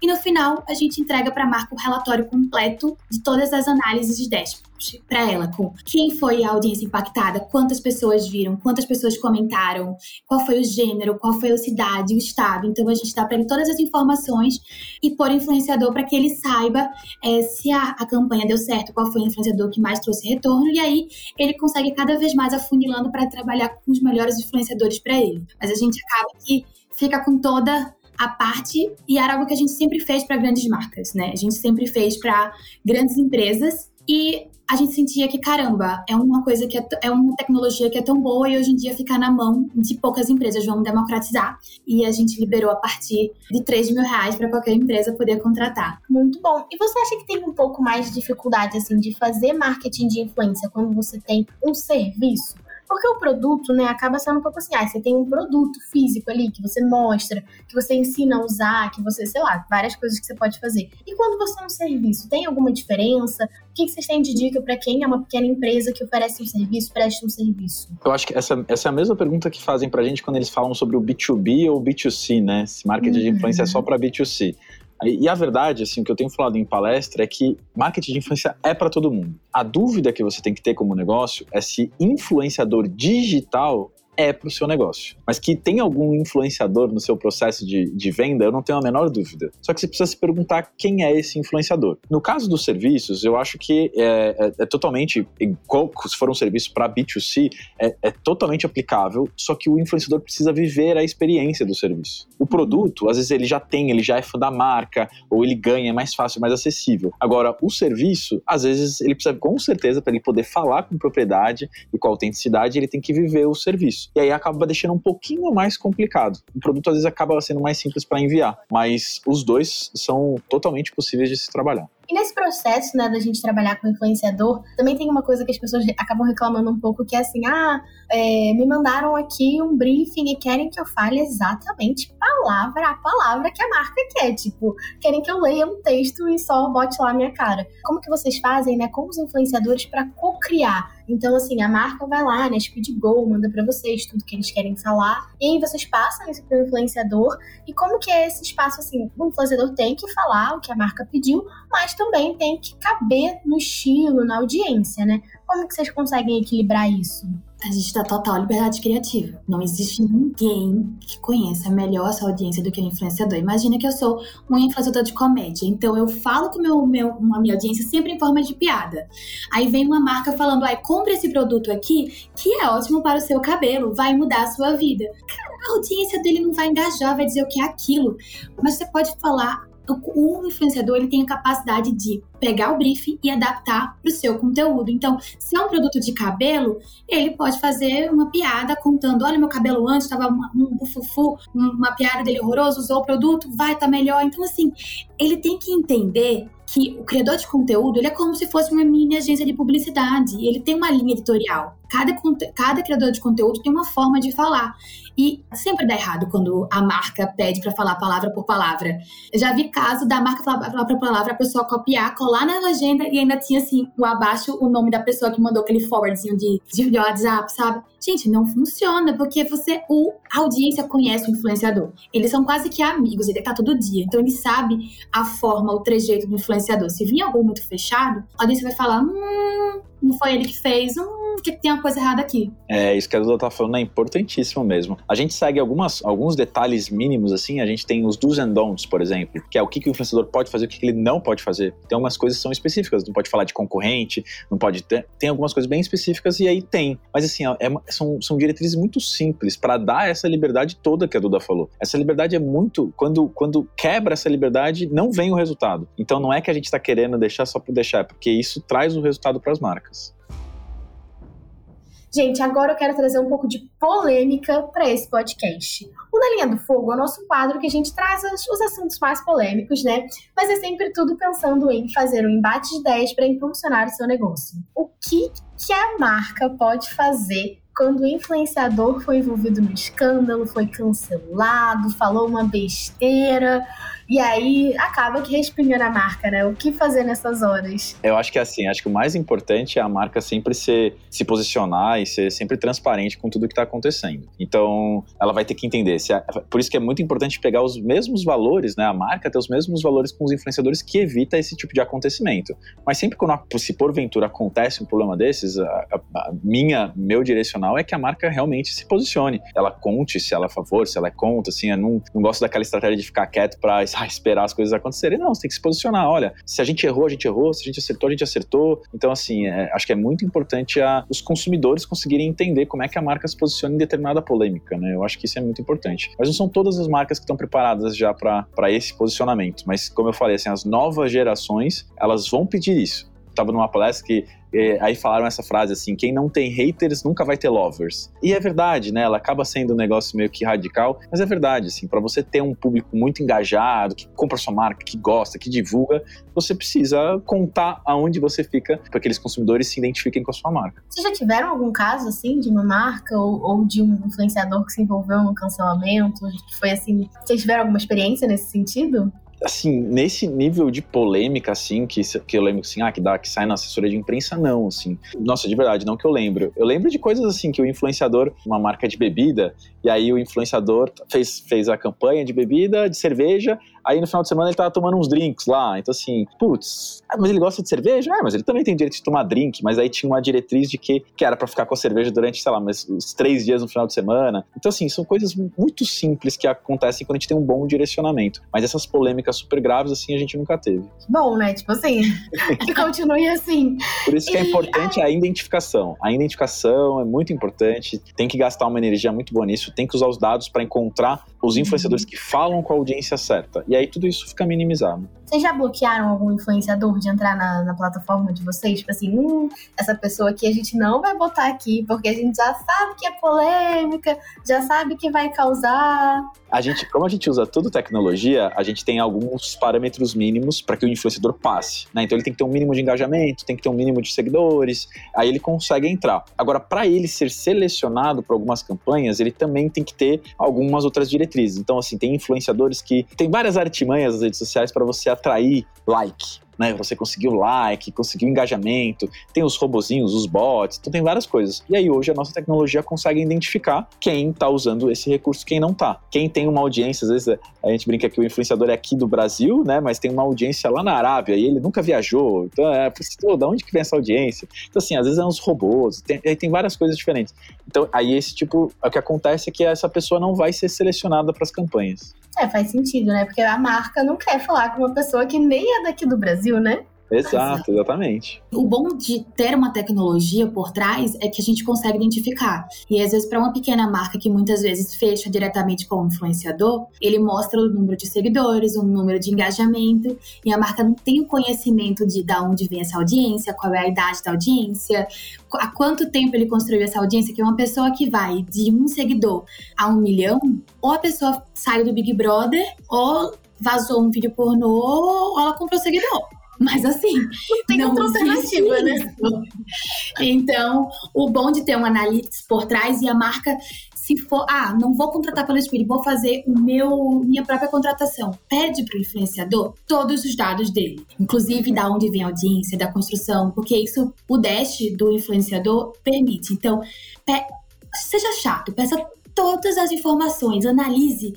S1: E no final, a gente entrega para a marca o relatório completo de todas as análises de dashboard para ela com quem foi a audiência impactada, quantas pessoas viram, quantas pessoas comentaram, qual foi o gênero, qual foi a cidade, o estado. Então a gente dá para ele todas as informações e por influenciador para que ele saiba é, se a, a campanha deu certo, qual foi o influenciador que mais trouxe retorno e aí ele consegue cada vez mais afunilando para trabalhar com os melhores influenciadores para ele. Mas a gente acaba que fica com toda a parte e era algo que a gente sempre fez para grandes marcas, né? A gente sempre fez para grandes empresas e a gente sentia que, caramba, é uma coisa que é, é, uma tecnologia que é tão boa e hoje em dia fica na mão de poucas empresas. Vamos democratizar. E a gente liberou a partir de 3 mil reais para qualquer empresa poder contratar.
S3: Muito bom. E você acha que tem um pouco mais de dificuldade, assim, de fazer marketing de influência quando você tem um serviço? Porque o produto, né, acaba sendo um pouco assim, ah, você tem um produto físico ali que você mostra, que você ensina a usar, que você, sei lá, várias coisas que você pode fazer. E quando você é um serviço, tem alguma diferença? O que vocês têm de dica para quem é uma pequena empresa que oferece um serviço, presta um serviço?
S2: Eu acho que essa, essa é a mesma pergunta que fazem pra gente quando eles falam sobre o B2B ou B2C, né? Se marketing uhum. de influência é só para B2C. E a verdade, assim, o que eu tenho falado em palestra é que marketing de influência é para todo mundo. A dúvida que você tem que ter como negócio é se influenciador digital é para o seu negócio. Mas que tem algum influenciador no seu processo de, de venda, eu não tenho a menor dúvida. Só que você precisa se perguntar quem é esse influenciador. No caso dos serviços, eu acho que é, é, é totalmente, se for um serviço para B2C, é, é totalmente aplicável, só que o influenciador precisa viver a experiência do serviço. O produto, às vezes ele já tem, ele já é fã da marca, ou ele ganha, é mais fácil, mais acessível. Agora, o serviço, às vezes ele precisa, com certeza, para ele poder falar com propriedade e com autenticidade, ele tem que viver o serviço. E aí acaba deixando um pouquinho mais complicado. O produto às vezes acaba sendo mais simples para enviar, mas os dois são totalmente possíveis de se trabalhar.
S3: E nesse processo, né, da gente trabalhar com influenciador, também tem uma coisa que as pessoas acabam reclamando um pouco, que é assim, ah, é, me mandaram aqui um briefing e querem que eu fale exatamente palavra a palavra que a marca quer. Tipo, querem que eu leia um texto e só bote lá a minha cara. Como que vocês fazem, né, com os influenciadores para co-criar? Então, assim, a marca vai lá, né, Speed Go, manda para vocês tudo que eles querem falar, e aí vocês passam isso pro influenciador. E como que é esse espaço, assim, o influenciador tem que falar o que a marca pediu, mas também tem que caber no estilo, na audiência, né? Como que vocês conseguem equilibrar isso?
S1: A gente dá total liberdade criativa. Não existe ninguém que conheça melhor essa audiência do que o influenciador. Imagina que eu sou um influenciador de comédia, então eu falo com meu, meu, a minha audiência sempre em forma de piada. Aí vem uma marca falando, ai, compre esse produto aqui, que é ótimo para o seu cabelo, vai mudar a sua vida. Cara, a audiência dele não vai engajar, vai dizer o que é aquilo. Mas você pode falar o, influenciador ele tem a capacidade de pegar o brief e adaptar para o seu conteúdo. Então, se é um produto de cabelo, ele pode fazer uma piada contando: olha, meu cabelo antes estava um bufufu, uma piada dele horroroso, usou o produto, vai, tá melhor. Então, assim, ele tem que entender que o criador de conteúdo ele é como se fosse uma mini agência de publicidade. Ele tem uma linha editorial. Cada, cada criador de conteúdo tem uma forma de falar. E sempre dá errado quando a marca pede para falar palavra por palavra. Eu já vi caso da marca falar palavra por palavra, a pessoa copiar, colar na legenda e ainda tinha assim, o abaixo, o nome da pessoa que mandou aquele forwardzinho de, de WhatsApp, sabe? Gente, não funciona, porque você, o, a audiência conhece o influenciador. Eles são quase que amigos, ele tá todo dia. Então ele sabe a forma, o trejeito do influenciador. Se vir algo muito fechado, a audiência vai falar: hum, não foi ele que fez, hum, que tem uma coisa errada aqui.
S2: É, isso que a Duda tá falando é importantíssimo mesmo. A gente segue algumas, alguns detalhes mínimos, assim, a gente tem os do's and don'ts, por exemplo, que é o que, que o influenciador pode fazer o que, que ele não pode fazer. Tem algumas coisas que são específicas, não pode falar de concorrente, não pode ter. Tem algumas coisas bem específicas e aí tem. Mas assim, é, são, são diretrizes muito simples para dar essa liberdade toda que a Duda falou. Essa liberdade é muito. Quando, quando quebra essa liberdade, não vem o resultado. Então não é que a gente está querendo deixar só por deixar, é porque isso traz o resultado para as marcas.
S3: Gente, agora eu quero trazer um pouco de polêmica para esse podcast. O Na Linha do Fogo é o nosso quadro que a gente traz os assuntos mais polêmicos, né? Mas é sempre tudo pensando em fazer um embate de ideias para impulsionar o seu negócio. O que, que a marca pode fazer quando o influenciador foi envolvido no escândalo, foi cancelado, falou uma besteira? E aí acaba que respinga na marca, né? O que fazer nessas horas?
S2: Eu acho que é assim, acho que o mais importante é a marca sempre ser, se posicionar e ser sempre transparente com tudo que está acontecendo. Então, ela vai ter que entender. A, por isso que é muito importante pegar os mesmos valores, né? A marca ter os mesmos valores com os influenciadores que evita esse tipo de acontecimento. Mas sempre quando, se porventura acontece um problema desses, a, a, a minha, meu direcional é que a marca realmente se posicione. Ela conte se ela é a favor, se ela é contra, assim, eu não, não gosto daquela estratégia de ficar quieto para ah, esperar as coisas acontecerem. Não, você tem que se posicionar. Olha, se a gente errou, a gente errou. Se a gente acertou, a gente acertou. Então, assim, é, acho que é muito importante a, os consumidores conseguirem entender como é que a marca se posiciona em determinada polêmica, né? Eu acho que isso é muito importante. Mas não são todas as marcas que estão preparadas já para esse posicionamento. Mas, como eu falei, assim, as novas gerações, elas vão pedir isso. Estava numa palestra que é, aí falaram essa frase assim: quem não tem haters nunca vai ter lovers. E é verdade, né? Ela acaba sendo um negócio meio que radical, mas é verdade, assim, para você ter um público muito engajado, que compra sua marca, que gosta, que divulga, você precisa contar aonde você fica para que aqueles consumidores se identifiquem com a sua marca.
S3: Vocês já tiveram algum caso assim de uma marca ou, ou de um influenciador que se envolveu no cancelamento? Que foi assim, vocês tiveram alguma experiência nesse sentido?
S2: Assim, nesse nível de polêmica, assim, que, que eu lembro, assim, ah, que, dá, que sai na assessoria de imprensa, não, assim. Nossa, de verdade, não que eu lembro. Eu lembro de coisas, assim, que o influenciador, uma marca de bebida, e aí o influenciador fez, fez a campanha de bebida, de cerveja, Aí no final de semana ele tava tomando uns drinks lá. Então, assim, putz, ah, mas ele gosta de cerveja? Ah, mas ele também tem direito de tomar drink. Mas aí tinha uma diretriz de que, que era para ficar com a cerveja durante, sei lá, mas, uns três dias no final de semana. Então, assim, são coisas muito simples que acontecem quando a gente tem um bom direcionamento. Mas essas polêmicas super graves, assim, a gente nunca teve.
S3: Bom, né? Tipo assim, que continue assim.
S2: Por isso que é importante a identificação. A identificação é muito importante, tem que gastar uma energia muito boa nisso, tem que usar os dados para encontrar os uhum. influenciadores que falam com a audiência certa. E aí tudo isso fica minimizado.
S3: Vocês já bloquearam algum influenciador de entrar na, na plataforma de vocês? Tipo assim, hum, essa pessoa aqui a gente não vai botar aqui, porque a gente já sabe que é polêmica, já sabe que vai causar.
S2: A gente, como a gente usa tudo tecnologia, a gente tem alguns parâmetros mínimos para que o influenciador passe. Né? Então ele tem que ter um mínimo de engajamento, tem que ter um mínimo de seguidores, aí ele consegue entrar. Agora, para ele ser selecionado para algumas campanhas, ele também tem que ter algumas outras diretrizes. Então, assim, tem influenciadores que tem várias artimanhas nas redes sociais para você atrair like né? Você conseguiu like, conseguiu engajamento, tem os robozinhos, os bots, então tem várias coisas. E aí hoje a nossa tecnologia consegue identificar quem está usando esse recurso, quem não está. Quem tem uma audiência, às vezes a gente brinca que o influenciador é aqui do Brasil, né? Mas tem uma audiência lá na Arábia e ele nunca viajou. Então é, pô, da onde que vem essa audiência? Então assim, às vezes é uns robôs, tem, tem várias coisas diferentes. Então aí esse tipo, o que acontece é que essa pessoa não vai ser selecionada para as campanhas.
S3: É, faz sentido, né? Porque a marca não quer falar com uma pessoa que nem é daqui do Brasil, né?
S2: Exato, exatamente.
S1: O bom de ter uma tecnologia por trás é que a gente consegue identificar. E às vezes, para uma pequena marca que muitas vezes fecha diretamente com o influenciador, ele mostra o número de seguidores, o número de engajamento, e a marca não tem o conhecimento de da onde vem essa audiência, qual é a idade da audiência, há quanto tempo ele construiu essa audiência, que é uma pessoa que vai de um seguidor a um milhão, ou a pessoa saiu do Big Brother, ou vazou um vídeo pornô, ou ela comprou seguidor. Mas assim.
S3: Não tem não outra alternativa, né?
S1: Então, o bom de ter um analytics por trás e a marca se for, ah, não vou contratar pelo Spirit, vou fazer o meu minha própria contratação. Pede para o influenciador todos os dados dele, inclusive da onde vem a audiência, da construção, porque isso o dash do influenciador permite. Então, seja chato, peça todas as informações, analise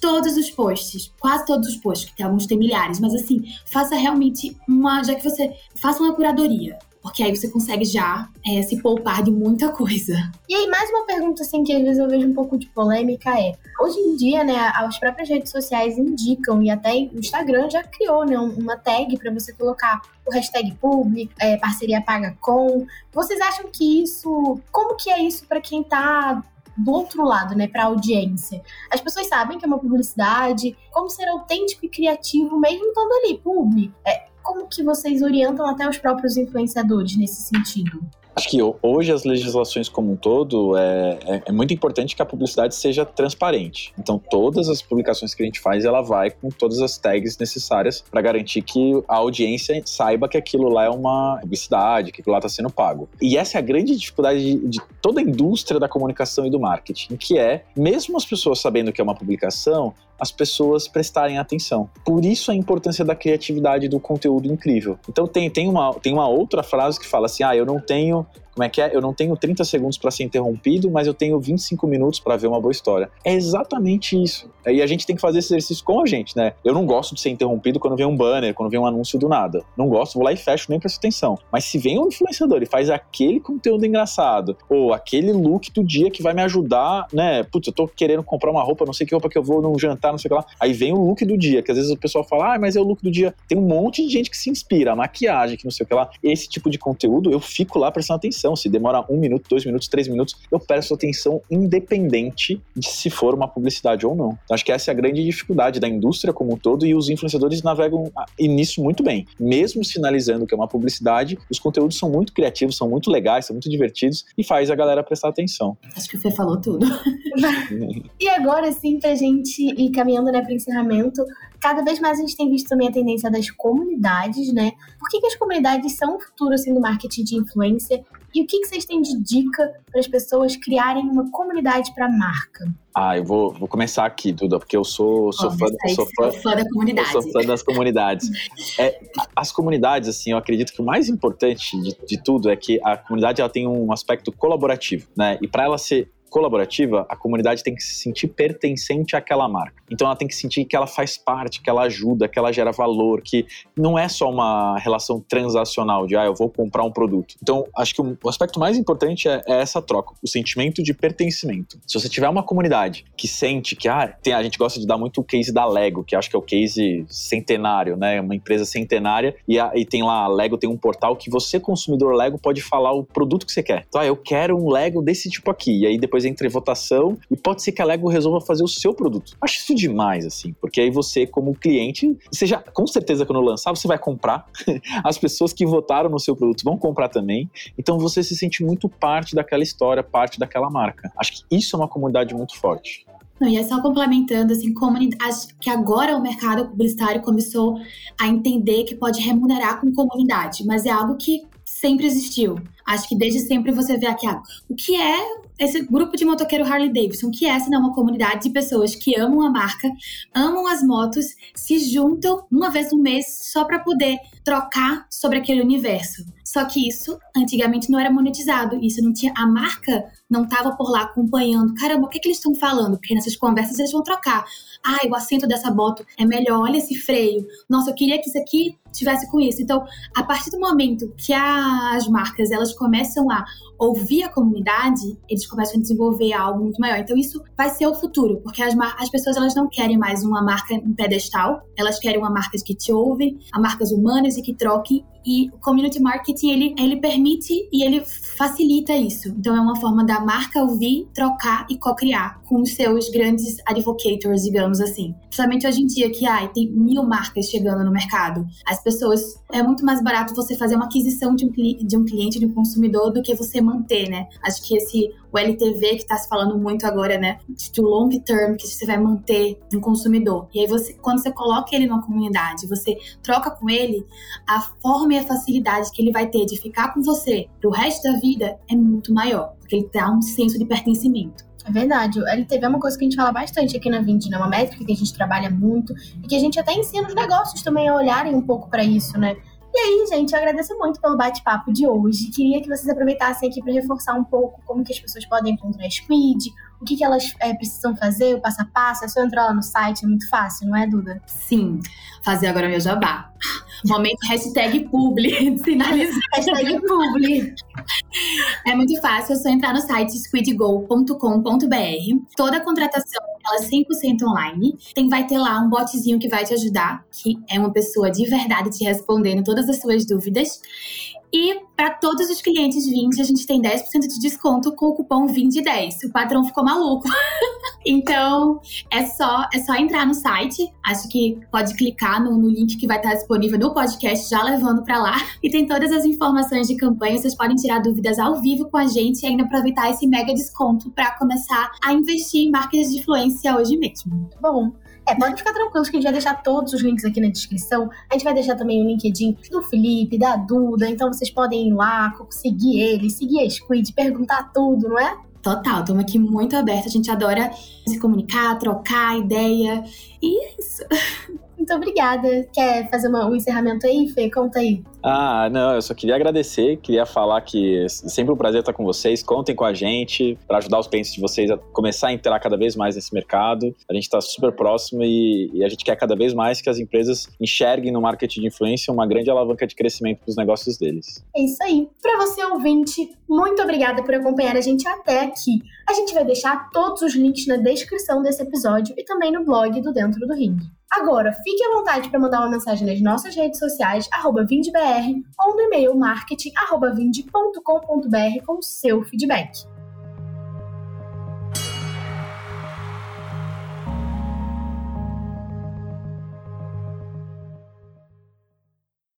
S1: todos os posts, quase todos os posts, que alguns têm milhares, mas assim, faça realmente uma, já que você faça uma curadoria, porque aí você consegue já é, se poupar de muita coisa.
S3: E aí, mais uma pergunta, assim, que às vezes eu vejo um pouco de polêmica é: hoje em dia, né, as próprias redes sociais indicam, e até o Instagram já criou, né, uma tag para você colocar o hashtag public, é, parceria paga com. Vocês acham que isso. Como que é isso para quem tá do outro lado, né, para a audiência. As pessoas sabem que é uma publicidade, como ser autêntico e criativo mesmo estando ali, publi. É, como que vocês orientam até os próprios influenciadores nesse sentido?
S2: Acho que hoje as legislações como um todo é, é, é, muito importante que a publicidade seja transparente. Então todas as publicações que a gente faz, ela vai com todas as tags necessárias para garantir que a audiência saiba que aquilo lá é uma publicidade, que aquilo lá está sendo pago. E essa é a grande dificuldade de, de toda a indústria da comunicação e do marketing, que é, mesmo as pessoas sabendo que é uma publicação, as pessoas prestarem atenção. Por isso a importância da criatividade do conteúdo incrível. Então tem, tem, uma, tem uma outra frase que fala assim: ah, eu não tenho como é que é? Eu não tenho 30 segundos para ser interrompido, mas eu tenho 25 minutos para ver uma boa história. É exatamente isso. E a gente tem que fazer esse exercício com a gente, né? Eu não gosto de ser interrompido quando vem um banner, quando vem um anúncio do nada. Não gosto, vou lá e fecho, nem presto atenção. Mas se vem um influenciador e faz aquele conteúdo engraçado, ou aquele look do dia que vai me ajudar, né? Putz, eu tô querendo comprar uma roupa, não sei que roupa que eu vou num jantar, não sei o que lá. Aí vem o look do dia, que às vezes o pessoal fala, ah, mas é o look do dia. Tem um monte de gente que se inspira, a maquiagem, que não sei o que lá. Esse tipo de conteúdo, eu fico lá prestando atenção atenção. Se demora um minuto, dois minutos, três minutos, eu presto atenção independente de se for uma publicidade ou não. Então, acho que essa é a grande dificuldade da indústria como um todo e os influenciadores navegam nisso muito bem. Mesmo sinalizando que é uma publicidade, os conteúdos são muito criativos, são muito legais, são muito divertidos e faz a galera prestar atenção.
S1: Acho que o Fê falou tudo.
S3: e agora sim, pra gente ir caminhando né, para encerramento, cada vez mais a gente tem visto também a tendência das comunidades, né? Por que, que as comunidades são o futuro assim, do marketing de influência? E o que, que vocês têm de dica para as pessoas criarem uma comunidade para a marca?
S2: Ah, eu vou, vou começar aqui, Duda, porque eu sou, sou, fã,
S1: sou, fã, fã, da comunidade.
S2: sou fã das comunidades. é, as comunidades, assim, eu acredito que o mais importante de, de tudo é que a comunidade ela tem um aspecto colaborativo, né? E para ela ser colaborativa, a comunidade tem que se sentir pertencente àquela marca. Então ela tem que sentir que ela faz parte, que ela ajuda, que ela gera valor, que não é só uma relação transacional de ah, eu vou comprar um produto. Então, acho que o aspecto mais importante é, é essa troca, o sentimento de pertencimento. Se você tiver uma comunidade que sente que ah, tem, a gente gosta de dar muito o case da Lego, que acho que é o case centenário, né? Uma empresa centenária e, a, e tem lá a Lego tem um portal que você consumidor Lego pode falar o produto que você quer. Então, ah, eu quero um Lego desse tipo aqui. E aí depois entra em votação e pode ser que a Lego resolva fazer o seu produto. Acho isso demais, assim, porque aí você, como cliente, você já, com certeza, quando lançar, você vai comprar. As pessoas que votaram no seu produto vão comprar também. Então você se sente muito parte daquela história, parte daquela marca. Acho que isso é uma comunidade muito forte.
S1: Não, e é só complementando, assim, comunidade, que agora o mercado publicitário começou a entender que pode remunerar com comunidade, mas é algo que sempre existiu. Acho que desde sempre você vê aqui, ah, o que é esse grupo de motoqueiro Harley Davidson, que essa é uma comunidade de pessoas que amam a marca, amam as motos, se juntam uma vez no mês só para poder trocar sobre aquele universo. Só que isso antigamente não era monetizado, isso não tinha a marca não estava por lá acompanhando. Caramba, o que, que eles estão falando? Porque nessas conversas eles vão trocar. Ai, o assento dessa moto é melhor, olha esse freio. Nossa, eu queria que isso aqui tivesse com isso. Então, a partir do momento que as marcas elas começam a ouvir a comunidade, eles começam a desenvolver algo muito maior. Então isso vai ser o futuro, porque as, as pessoas elas não querem mais uma marca em pedestal, elas querem uma marca que te ouve, a marcas humanas e que troquem. E o community marketing ele, ele permite e ele facilita isso. Então é uma forma da marca ouvir, trocar e co-criar com os seus grandes advocators, digamos assim. Principalmente hoje em dia que ai, tem mil marcas chegando no mercado. As pessoas é muito mais barato você fazer uma aquisição de um, de um cliente, de um consumidor, do que você manter, né? Acho que esse o LTV que está se falando muito agora, né? De long term, que você vai manter um consumidor. E aí você, quando você coloca ele numa comunidade, você troca com ele, a forma e a facilidade que ele vai ter de ficar com você pro resto da vida é muito maior, porque ele dá um senso de pertencimento.
S3: É verdade. O LTV é uma coisa que a gente fala bastante aqui na Vind, né? Uma métrica que a gente trabalha muito e que a gente até ensina os negócios também a olharem um pouco para isso, né? E aí, gente, eu agradeço muito pelo bate-papo de hoje. Queria que vocês aproveitassem aqui para reforçar um pouco como que as pessoas podem encontrar a Squid, o que, que elas é, precisam fazer, o passo a passo. É só entrar lá no site, é muito fácil, não é, Duda?
S1: Sim. Fazer agora meu jabá. Momento hashtag publi, sinalizar.
S3: hashtag publi.
S1: É muito fácil, é só entrar no site squidgo.com.br. Toda a contratação ela é 100% online. Tem, vai ter lá um botzinho que vai te ajudar, que é uma pessoa de verdade te respondendo todas as suas dúvidas. E para todos os clientes 20, a gente tem 10% de desconto com o cupom 2010. O patrão ficou maluco. então, é só, é só entrar no site. Acho que pode clicar no, no link que vai estar disponível no podcast, já levando para lá. E tem todas as informações de campanha. Vocês podem tirar dúvidas ao vivo com a gente e ainda aproveitar esse mega desconto para começar a investir em marcas de influência hoje mesmo.
S3: Bom, é, pode ficar tranquilos que a gente vai deixar todos os links aqui na descrição. A gente vai deixar também o LinkedIn do Felipe, da Duda, então vocês podem ir lá, seguir ele, seguir a Squid, perguntar tudo, não é?
S1: Total, estamos aqui muito aberta, a gente adora se comunicar, trocar ideia, e é isso.
S3: Muito obrigada. Quer fazer uma, um encerramento aí, Fê? Conta aí.
S2: Ah, não, eu só queria agradecer, queria falar que é sempre um prazer estar com vocês. Contem com a gente para ajudar os clientes de vocês a começar a entrar cada vez mais nesse mercado. A gente está super próximo e, e, a gente quer cada vez mais que as empresas enxerguem no marketing de influência uma grande alavanca de crescimento para os negócios deles.
S3: É isso aí. Para você ouvinte, muito obrigada por acompanhar a gente até aqui. A gente vai deixar todos os links na descrição desse episódio e também no blog do Dentro do Ring. Agora, fique à vontade para mandar uma mensagem nas nossas redes sociais, arroba vindbr, ou no e-mail marketing.vind.com.br com seu feedback.